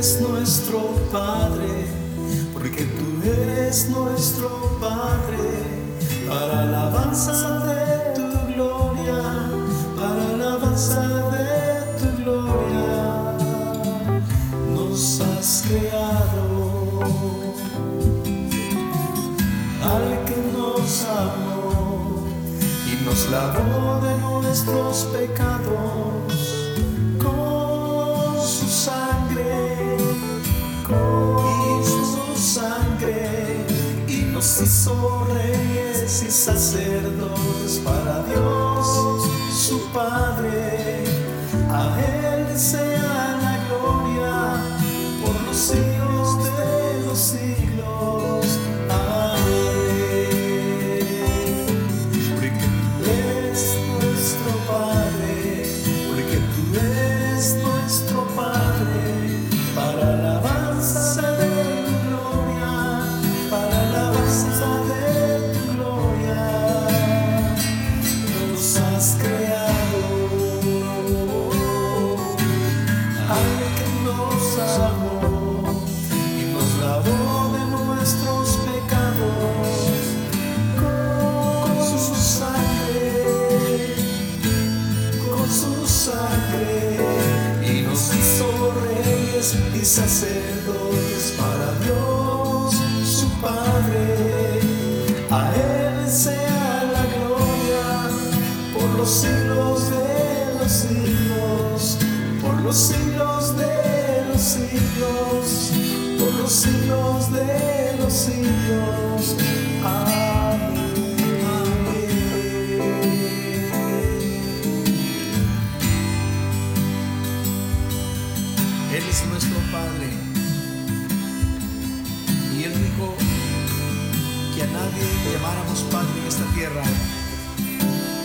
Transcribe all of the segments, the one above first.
nuestro Padre, porque tú eres nuestro Padre, para alabanza de tu gloria, para alabanza de tu gloria, nos has creado. Al que nos amó y nos lavó de nuestros pecados y nos hizo reyes y sacerdotes para Dios, su Padre. A Él sea la gloria por los siglos y sacerdotes para Dios, su Padre. A Él sea la gloria por los siglos de los siglos, por los siglos de los siglos, por los siglos de los siglos. Él es nuestro Padre. Y Él dijo que a nadie llamáramos Padre en esta tierra,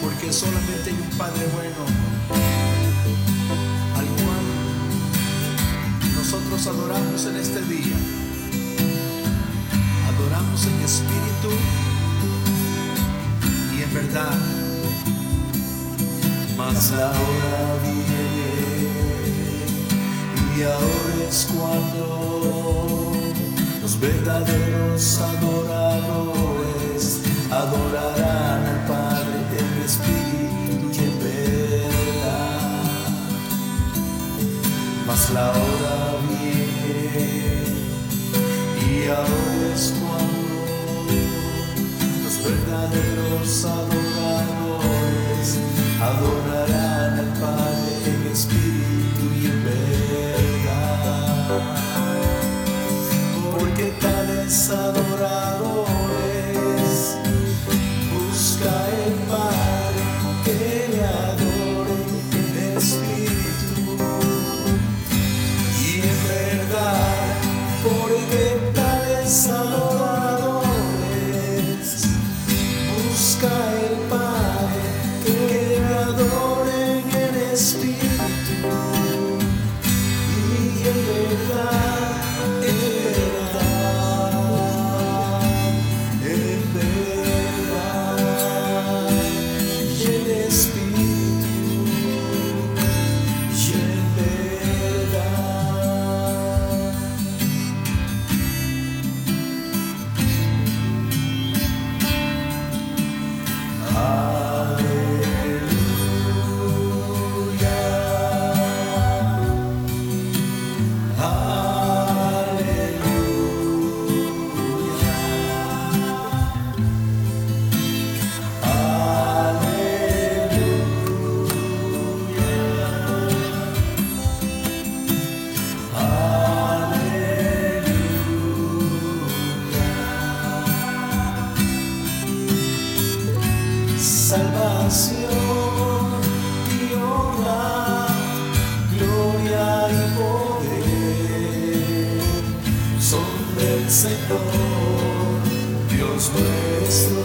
porque solamente hay un Padre bueno, al cual nosotros adoramos en este día. Adoramos en espíritu y en verdad. Mas la hora y ahora es cuando los verdaderos adoradores adorarán al Padre en espíritu y en verdad. Mas la hora viene y ahora es cuando los verdaderos adoradores adorarán al Padre en espíritu y 아. Señor, Dios nuestro.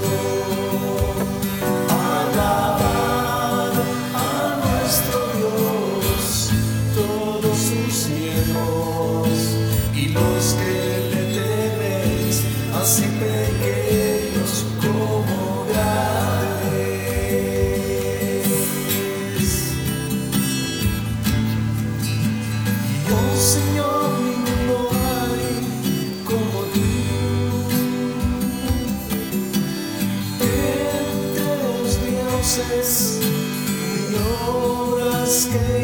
Alabad a nuestro Dios, todos sus siervos y los que le teméis, así pequeños como grandes. Oh Señor, stay.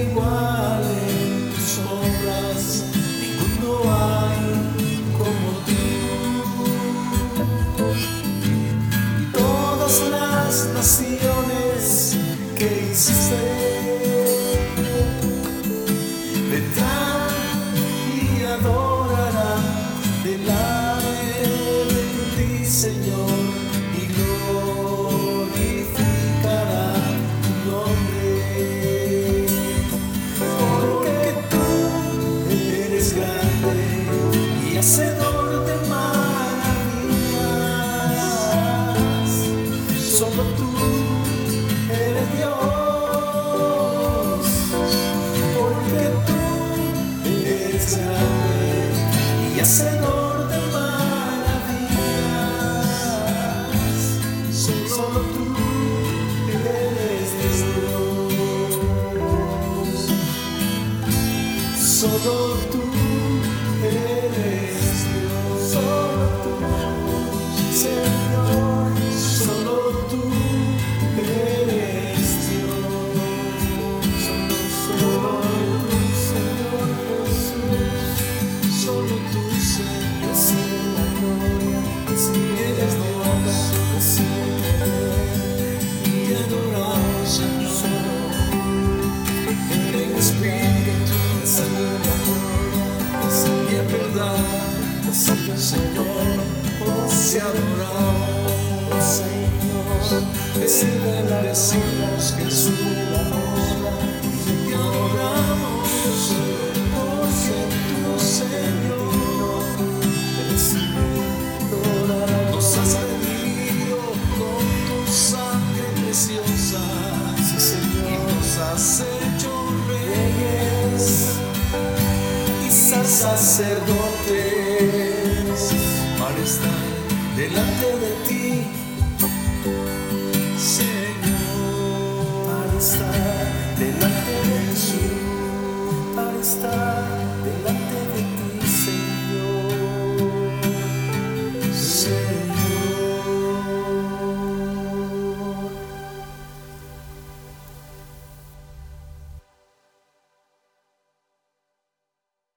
Hacedor de maravillas. Solo tú eres Dios. Solo tú eres Dios. Solo tú, Señor. Solo tú eres Dios. Solo tú, Señor Jesús. Solo tú, Señor. Recibe la gloria. Recibe eres Dios. Sacerdotes para estar delante de ti, Señor, para estar delante de Jesús, para estar